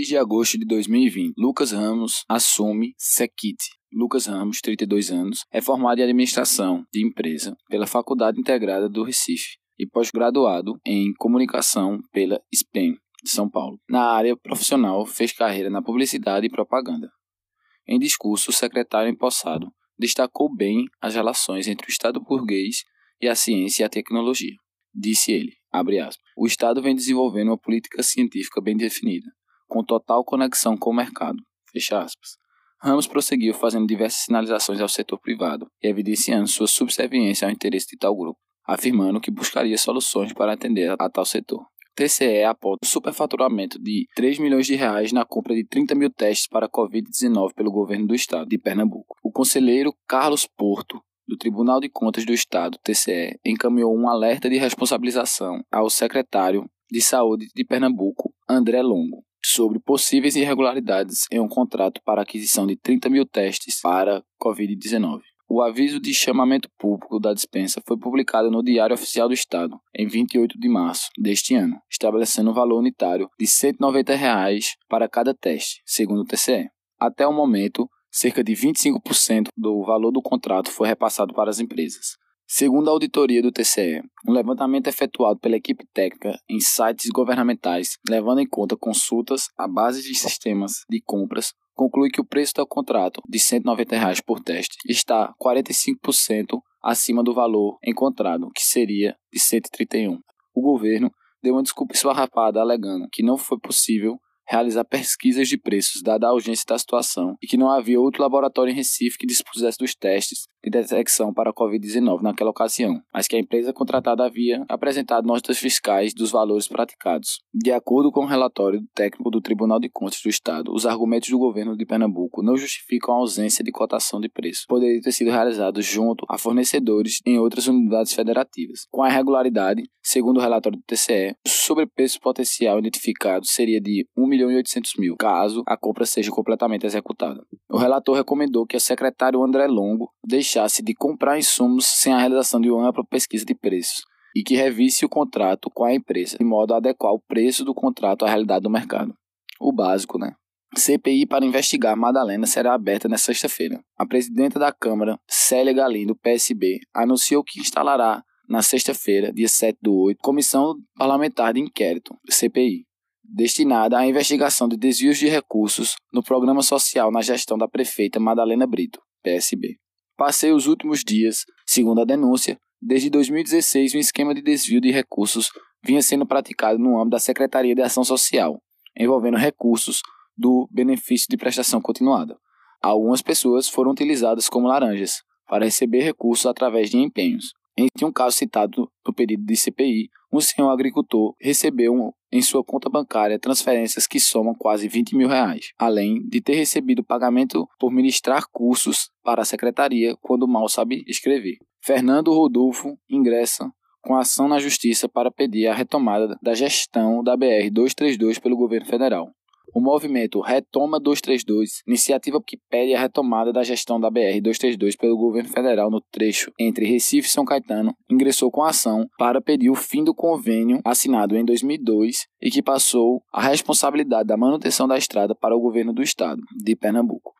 6 de agosto de 2020, Lucas Ramos assume Sequit. Lucas Ramos, 32 anos, é formado em administração de empresa pela Faculdade Integrada do Recife e pós-graduado em comunicação pela SPEM de São Paulo. Na área profissional, fez carreira na publicidade e propaganda. Em discurso, o secretário empossado destacou bem as relações entre o Estado burguês e a ciência e a tecnologia. Disse ele, aspas, o Estado vem desenvolvendo uma política científica bem definida, com total conexão com o mercado. Fecha aspas. Ramos prosseguiu fazendo diversas sinalizações ao setor privado e evidenciando sua subserviência ao interesse de tal grupo, afirmando que buscaria soluções para atender a tal setor. TCE aponta o superfaturamento de 3 milhões de reais na compra de 30 mil testes para a Covid-19 pelo governo do estado de Pernambuco. O conselheiro Carlos Porto do Tribunal de Contas do Estado, TCE, encaminhou um alerta de responsabilização ao secretário de Saúde de Pernambuco, André Longo, sobre possíveis irregularidades em um contrato para aquisição de 30 mil testes para Covid-19. O aviso de chamamento público da dispensa foi publicado no Diário Oficial do Estado em 28 de março deste ano, estabelecendo um valor unitário de 190 reais para cada teste, segundo o TCE. Até o momento, cerca de 25% do valor do contrato foi repassado para as empresas. Segundo a auditoria do TCE, um levantamento efetuado pela equipe técnica em sites governamentais, levando em conta consultas à base de sistemas de compras, conclui que o preço do contrato de 190 reais por teste está 45% acima do valor encontrado, que seria de 131. O governo deu uma desculpa esfarrapada alegando que não foi possível realizar pesquisas de preços, dada a urgência da situação, e que não havia outro laboratório em Recife que dispusesse dos testes de detecção para a Covid-19 naquela ocasião, mas que a empresa contratada havia apresentado notas fiscais dos valores praticados. De acordo com o relatório técnico do Tribunal de Contas do Estado, os argumentos do governo de Pernambuco não justificam a ausência de cotação de preço. Poderia ter sido realizado junto a fornecedores em outras unidades federativas. Com a irregularidade, segundo o relatório do TCE, o sobrepreço potencial identificado seria de 1 milhão e 800 mil, caso a compra seja completamente executada. O relator recomendou que o secretário André Longo deixe deixasse de comprar insumos sem a realização de uma ampla pesquisa de preços e que revisse o contrato com a empresa, de modo a adequar o preço do contrato à realidade do mercado. O básico, né? CPI para investigar Madalena será aberta nesta sexta-feira. A presidenta da Câmara, Célia Galindo, PSB, anunciou que instalará na sexta-feira, dia 7 do 8, Comissão Parlamentar de Inquérito, CPI, destinada à investigação de desvios de recursos no programa social na gestão da prefeita Madalena Brito, PSB. Passei os últimos dias, segundo a denúncia, desde 2016 um esquema de desvio de recursos vinha sendo praticado no âmbito da Secretaria de Ação Social, envolvendo recursos do benefício de prestação continuada. Algumas pessoas foram utilizadas como laranjas para receber recursos através de empenhos. Em um caso citado no pedido de CPI, um senhor agricultor recebeu em sua conta bancária transferências que somam quase 20 mil reais, além de ter recebido pagamento por ministrar cursos para a secretaria quando mal sabe escrever. Fernando Rodolfo ingressa com ação na justiça para pedir a retomada da gestão da BR 232 pelo governo federal. O movimento Retoma 232, iniciativa que pede a retomada da gestão da BR-232 pelo governo federal no trecho entre Recife e São Caetano, ingressou com ação para pedir o fim do convênio assinado em 2002 e que passou a responsabilidade da manutenção da estrada para o governo do estado de Pernambuco.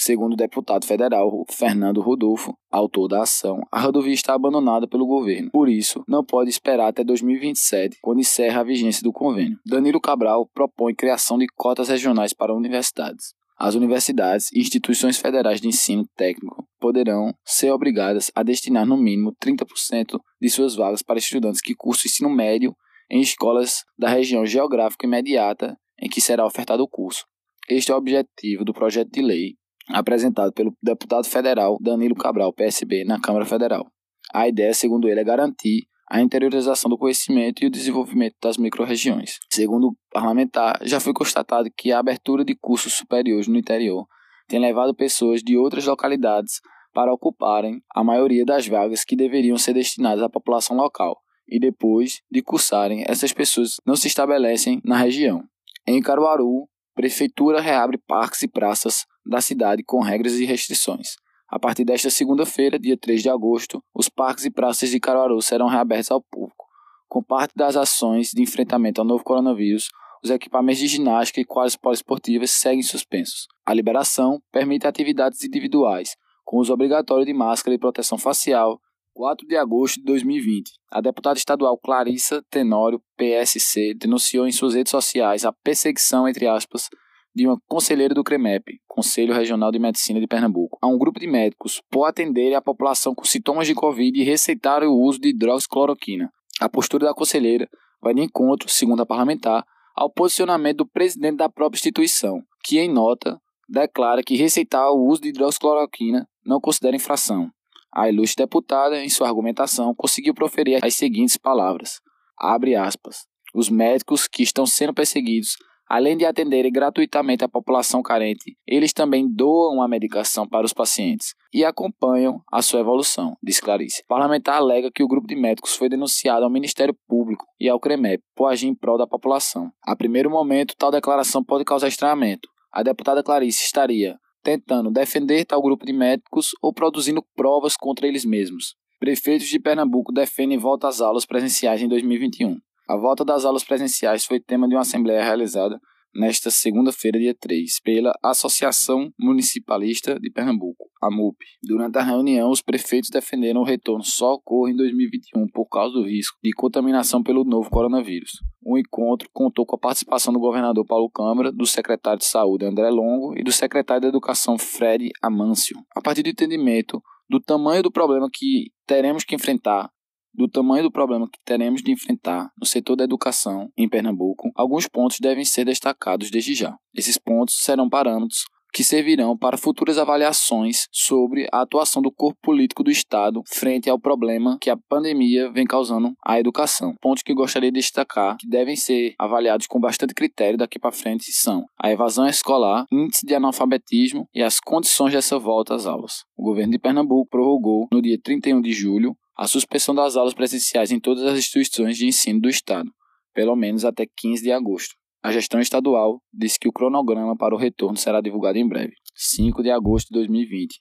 Segundo o deputado federal Fernando Rodolfo, autor da ação, a rodovia está abandonada pelo governo. Por isso, não pode esperar até 2027, quando encerra a vigência do convênio. Danilo Cabral propõe criação de cotas regionais para universidades. As universidades e instituições federais de ensino técnico poderão ser obrigadas a destinar no mínimo 30% de suas vagas para estudantes que cursam ensino médio em escolas da região geográfica imediata em que será ofertado o curso. Este é o objetivo do projeto de lei apresentado pelo deputado federal Danilo Cabral, PSB, na Câmara Federal. A ideia, segundo ele, é garantir a interiorização do conhecimento e o desenvolvimento das microrregiões. Segundo o parlamentar, já foi constatado que a abertura de cursos superiores no interior tem levado pessoas de outras localidades para ocuparem a maioria das vagas que deveriam ser destinadas à população local, e depois de cursarem, essas pessoas não se estabelecem na região. Em Caruaru, Prefeitura reabre parques e praças da cidade com regras e restrições. A partir desta segunda-feira, dia 3 de agosto, os parques e praças de Caruaru serão reabertos ao público. Com parte das ações de enfrentamento ao novo coronavírus, os equipamentos de ginástica e quadras poliesportivas seguem suspensos. A liberação permite atividades individuais, com uso obrigatório de máscara e proteção facial, 4 de agosto de 2020. A deputada estadual Clarissa Tenório, PSC, denunciou em suas redes sociais a perseguição, entre aspas, de uma conselheira do CREMEP, Conselho Regional de Medicina de Pernambuco, a um grupo de médicos por atenderem a população com sintomas de Covid e receitarem o uso de hidroxicloroquina. A postura da conselheira vai de encontro, segundo a parlamentar, ao posicionamento do presidente da própria instituição, que, em nota, declara que receitar o uso de hidroxicloroquina não considera infração. A ilustre deputada, em sua argumentação, conseguiu proferir as seguintes palavras: abre aspas. Os médicos que estão sendo perseguidos Além de atenderem gratuitamente a população carente, eles também doam a medicação para os pacientes e acompanham a sua evolução, diz Clarice. O parlamentar alega que o grupo de médicos foi denunciado ao Ministério Público e ao CREMEP por agir em prol da população. A primeiro momento, tal declaração pode causar estranhamento. A deputada Clarice estaria tentando defender tal grupo de médicos ou produzindo provas contra eles mesmos. Prefeitos de Pernambuco defendem volta às aulas presenciais em 2021. A volta das aulas presenciais foi tema de uma assembleia realizada nesta segunda-feira, dia 3, pela Associação Municipalista de Pernambuco, a MUP. Durante a reunião, os prefeitos defenderam o retorno só ocorre em 2021 por causa do risco de contaminação pelo novo coronavírus. O encontro contou com a participação do governador Paulo Câmara, do secretário de Saúde André Longo e do secretário de Educação Fred Amâncio. A partir do entendimento do tamanho do problema que teremos que enfrentar do tamanho do problema que teremos de enfrentar no setor da educação em Pernambuco, alguns pontos devem ser destacados desde já. Esses pontos serão parâmetros que servirão para futuras avaliações sobre a atuação do corpo político do Estado frente ao problema que a pandemia vem causando à educação. Pontos que gostaria de destacar que devem ser avaliados com bastante critério daqui para frente são a evasão escolar, índice de analfabetismo e as condições dessa volta às aulas. O governo de Pernambuco prorrogou no dia 31 de julho a suspensão das aulas presenciais em todas as instituições de ensino do Estado, pelo menos até 15 de agosto. A gestão estadual disse que o cronograma para o retorno será divulgado em breve. 5 de agosto de 2020.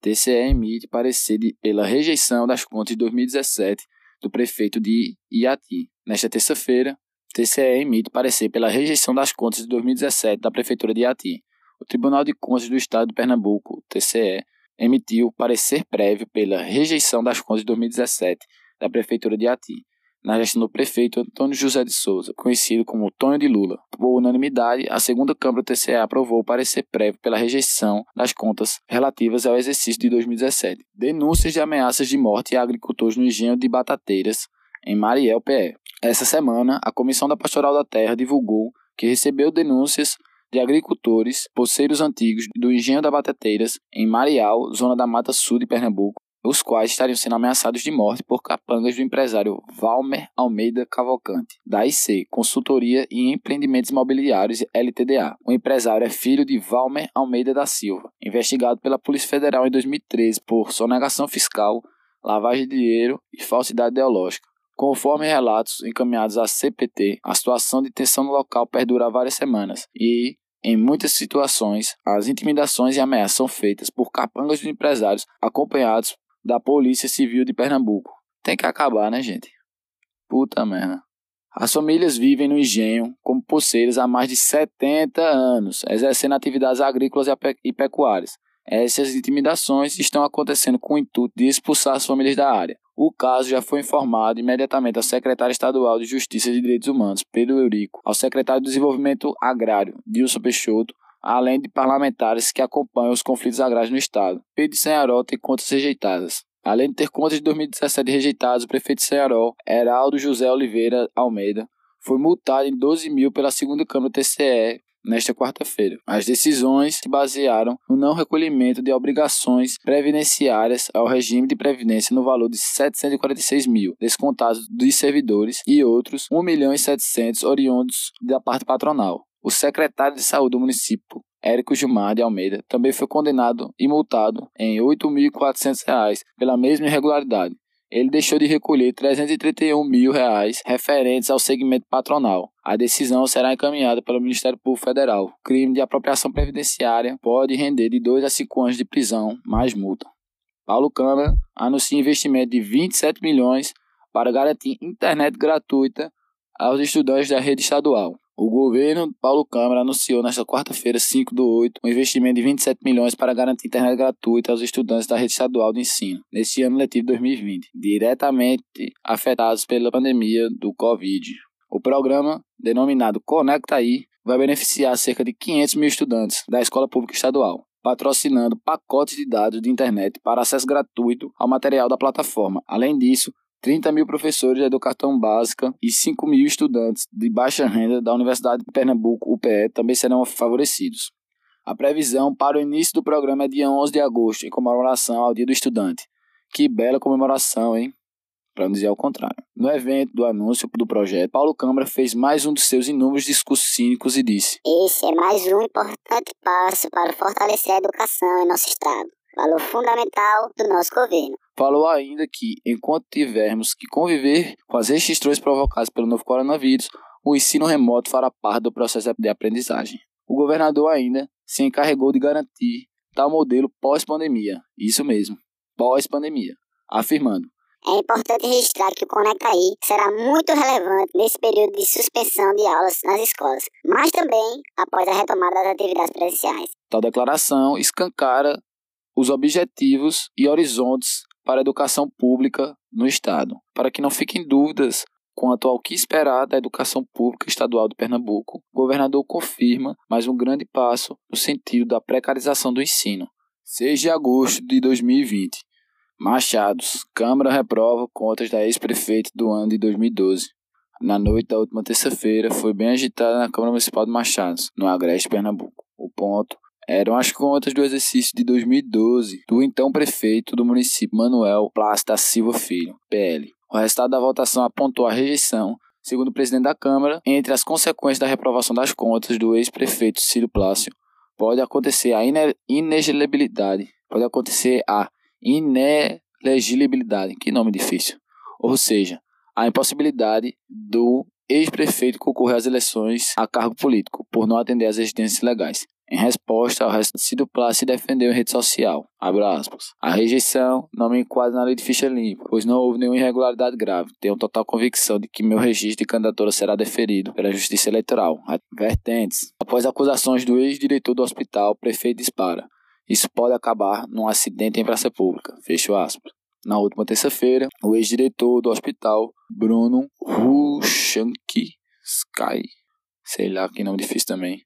TCE emite parecer pela rejeição das contas de 2017 do prefeito de Iati. Nesta terça-feira, TCE emite parecer pela rejeição das contas de 2017 da prefeitura de Iati. O Tribunal de Contas do Estado de Pernambuco, TCE, emitiu parecer prévio pela rejeição das contas de 2017 da Prefeitura de Ati, na gestão do prefeito Antônio José de Souza, conhecido como Tonho de Lula. Por unanimidade, a segunda Câmara do TCE aprovou o parecer prévio pela rejeição das contas relativas ao exercício de 2017. Denúncias de ameaças de morte a agricultores no engenho de Batateiras, em Mariel PE. Essa semana, a Comissão da Pastoral da Terra divulgou que recebeu denúncias de agricultores, poceiros antigos do Engenho da Batateiras, em Marial, zona da Mata Sul de Pernambuco, os quais estariam sendo ameaçados de morte por capangas do empresário Valmer Almeida Cavalcante, da IC, Consultoria e Empreendimentos Imobiliários LTDA. O empresário é filho de Valmer Almeida da Silva, investigado pela Polícia Federal em 2013 por sonegação fiscal, lavagem de dinheiro e falsidade ideológica. Conforme relatos encaminhados à CPT, a situação de tensão no local perdura várias semanas e, em muitas situações, as intimidações e ameaças são feitas por capangas de empresários acompanhados da Polícia Civil de Pernambuco. Tem que acabar, né, gente? Puta merda. As famílias vivem no engenho como poceiras há mais de 70 anos, exercendo atividades agrícolas e pecuárias. Essas intimidações estão acontecendo com o intuito de expulsar as famílias da área. O caso já foi informado imediatamente ao secretário estadual de Justiça e Direitos Humanos, Pedro Eurico, ao secretário de Desenvolvimento Agrário, Dilson Peixoto, além de parlamentares que acompanham os conflitos agrários no estado. Pedro de Senharol tem contas rejeitadas. Além de ter contas de 2017 rejeitadas, o prefeito de Senharol, Heraldo José Oliveira Almeida, foi multado em 12 mil pela segunda Câmara TCE nesta quarta-feira. As decisões se basearam no não recolhimento de obrigações previdenciárias ao regime de previdência no valor de 746 mil, descontados dos servidores, e outros 1 milhão e 700 oriundos da parte patronal. O secretário de saúde do município, Érico Gilmar de Almeida, também foi condenado e multado em R$ 8.400 pela mesma irregularidade ele deixou de recolher 331 mil reais referentes ao segmento patronal. A decisão será encaminhada pelo Ministério Público Federal. O crime de apropriação previdenciária pode render de 2 a 5 anos de prisão, mais multa. Paulo Câmara anuncia investimento de 27 milhões para garantir internet gratuita aos estudantes da rede estadual. O governo Paulo Câmara anunciou nesta quarta-feira, 5 do 8, um investimento de 27 milhões para garantir internet gratuita aos estudantes da rede estadual de ensino, neste ano letivo 2020, diretamente afetados pela pandemia do Covid. O programa, denominado Conecta Aí, vai beneficiar cerca de 500 mil estudantes da escola pública estadual, patrocinando pacotes de dados de internet para acesso gratuito ao material da plataforma. Além disso, 30 mil professores da educação básica e 5 mil estudantes de baixa renda da Universidade de Pernambuco, UPE, também serão favorecidos. A previsão para o início do programa é dia 11 de agosto, em comemoração ao Dia do Estudante. Que bela comemoração, hein? Para não dizer ao contrário. No evento do anúncio do projeto, Paulo Câmara fez mais um dos seus inúmeros discursos cínicos e disse: Esse é mais um importante passo para fortalecer a educação em nosso Estado valor fundamental do nosso governo. Falou ainda que, enquanto tivermos que conviver com as restrições provocadas pelo novo coronavírus, o ensino remoto fará parte do processo de aprendizagem. O governador ainda se encarregou de garantir tal modelo pós-pandemia. Isso mesmo, pós-pandemia, afirmando: é importante registrar que o Conecta Aí será muito relevante nesse período de suspensão de aulas nas escolas, mas também após a retomada das atividades presenciais. Tal declaração escancara os objetivos e horizontes para a educação pública no Estado, para que não fiquem dúvidas quanto ao que esperar da educação pública estadual de Pernambuco. O governador confirma mais um grande passo no sentido da precarização do ensino. 6 de agosto de 2020. Machados. Câmara reprova contas da ex-prefeita do ano de 2012. Na noite da última terça-feira, foi bem agitada na Câmara Municipal de Machados, no Agreste, Pernambuco. O ponto eram as contas do exercício de 2012 do então prefeito do município Manuel da Silva Filho, PL. O resultado da votação apontou a rejeição, segundo o presidente da Câmara, entre as consequências da reprovação das contas do ex-prefeito Círio Plácio, pode acontecer a inelegibilidade, pode acontecer a inelegibilidade, que nome difícil, ou seja, a impossibilidade do ex-prefeito concorrer às eleições a cargo político por não atender às exigências legais. Em resposta ao resto do Plácio se defendeu em rede social. A rejeição não me enquadra na lei de ficha limpa, pois não houve nenhuma irregularidade grave. Tenho total convicção de que meu registro de candidatura será deferido pela Justiça Eleitoral. Vertentes. Após acusações do ex-diretor do hospital, o prefeito dispara. Isso pode acabar num acidente em praça pública. Fecho aspas. Na última terça-feira, o ex-diretor do hospital, Bruno Ruchanki Sky, sei lá que nome difícil também,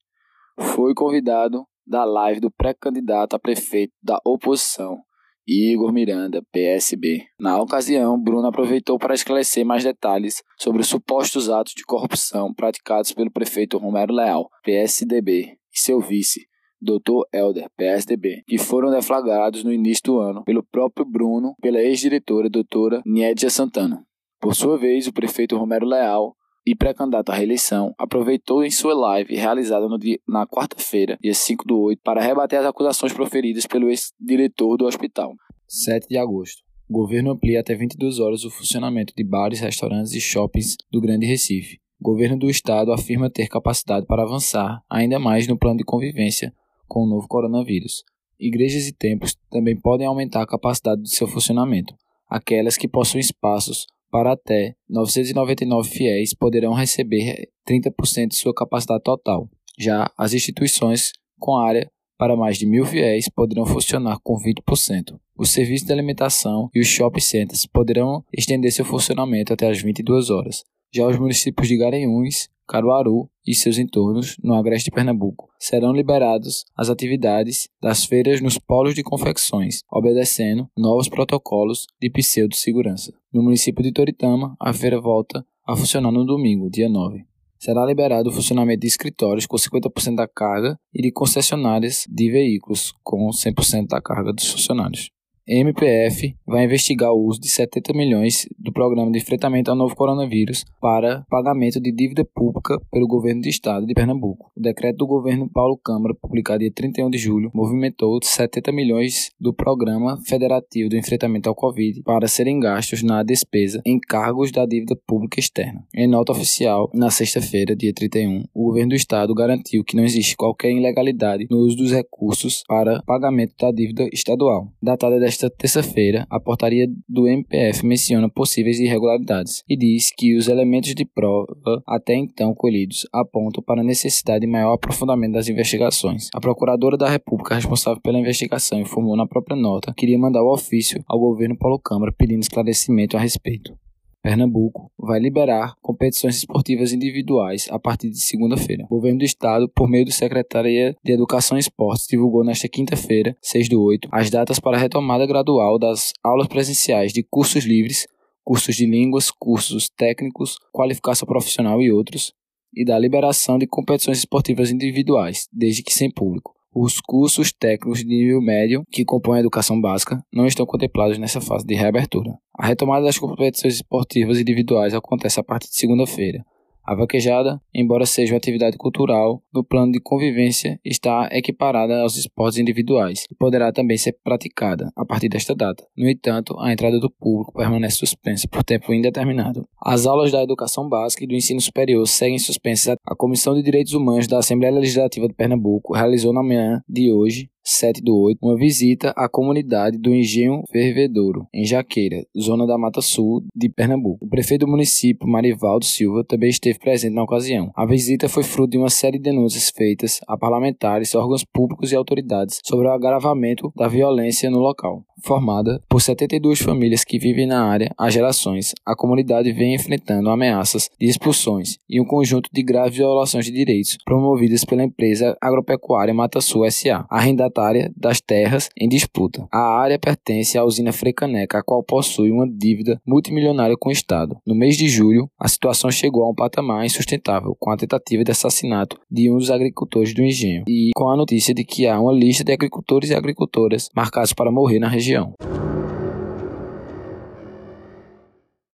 foi convidado da live do pré-candidato a prefeito da oposição, Igor Miranda, PSB. Na ocasião, Bruno aproveitou para esclarecer mais detalhes sobre os supostos atos de corrupção praticados pelo prefeito Romero Leal, PSDB, e seu vice, Dr. Helder, PSDB, que foram deflagrados no início do ano pelo próprio Bruno pela ex-diretora doutora Niedia Santana. Por sua vez, o prefeito Romero Leal e pré-candidato à reeleição, aproveitou em sua live realizada dia, na quarta-feira, dia 5 do 8, para rebater as acusações proferidas pelo ex-diretor do hospital. 7 de agosto. O governo amplia até 22 horas o funcionamento de bares, restaurantes e shoppings do Grande Recife. O governo do estado afirma ter capacidade para avançar ainda mais no plano de convivência com o novo coronavírus. Igrejas e templos também podem aumentar a capacidade de seu funcionamento. Aquelas que possuem espaços para até 999 fiéis poderão receber 30% de sua capacidade total. Já as instituições com área para mais de mil fiéis poderão funcionar com 20%. Os serviços de alimentação e os shopping centers poderão estender seu funcionamento até as 22 horas. Já os municípios de Garanhuns, Caruaru e seus entornos, no agreste de Pernambuco, serão liberados as atividades das feiras nos polos de confecções, obedecendo novos protocolos de pseudo-segurança. No município de Toritama, a feira volta a funcionar no domingo, dia 9. Será liberado o funcionamento de escritórios com 50% da carga e de concessionárias de veículos com 100% da carga dos funcionários. MPF vai investigar o uso de 70 milhões do programa de enfrentamento ao novo coronavírus para pagamento de dívida pública pelo governo do estado de Pernambuco. O decreto do governo Paulo Câmara, publicado dia 31 de julho, movimentou 70 milhões do programa federativo do enfrentamento ao Covid para serem gastos na despesa em cargos da dívida pública externa. Em nota oficial, na sexta-feira, dia 31, o governo do estado garantiu que não existe qualquer ilegalidade no uso dos recursos para pagamento da dívida estadual. Datada desta Nesta terça-feira, a portaria do MPF menciona possíveis irregularidades e diz que os elementos de prova até então colhidos apontam para a necessidade de maior aprofundamento das investigações. A procuradora da República responsável pela investigação informou na própria nota que iria mandar o ofício ao governo Paulo Câmara pedindo esclarecimento a respeito. Pernambuco vai liberar competições esportivas individuais a partir de segunda-feira. O governo do estado, por meio do Secretaria de Educação e Esportes, divulgou nesta quinta-feira, 6 do 8, as datas para a retomada gradual das aulas presenciais de cursos livres, cursos de línguas, cursos técnicos, qualificação profissional e outros, e da liberação de competições esportivas individuais, desde que sem público. Os cursos técnicos de nível médio, que compõem a educação básica, não estão contemplados nessa fase de reabertura. A retomada das competições esportivas individuais acontece a partir de segunda-feira, a vaquejada, embora seja uma atividade cultural, no plano de convivência está equiparada aos esportes individuais e poderá também ser praticada a partir desta data. No entanto, a entrada do público permanece suspensa por tempo indeterminado. As aulas da educação básica e do ensino superior seguem suspensas. A Comissão de Direitos Humanos da Assembleia Legislativa de Pernambuco realizou na manhã de hoje 7 do 8, uma visita à comunidade do Engenho Fervedouro, em Jaqueira, zona da Mata Sul de Pernambuco. O prefeito do município, Marivaldo Silva, também esteve presente na ocasião. A visita foi fruto de uma série de denúncias feitas a parlamentares, órgãos públicos e autoridades sobre o agravamento da violência no local. Formada por 72 famílias que vivem na área há gerações, a comunidade vem enfrentando ameaças de expulsões e um conjunto de graves violações de direitos promovidas pela empresa agropecuária Mata Sul SA, arrendatária das terras em disputa. A área pertence à usina Frecaneca, a qual possui uma dívida multimilionária com o Estado. No mês de julho, a situação chegou a um patamar insustentável, com a tentativa de assassinato de um dos agricultores do engenho e com a notícia de que há uma lista de agricultores e agricultoras marcados para morrer na região.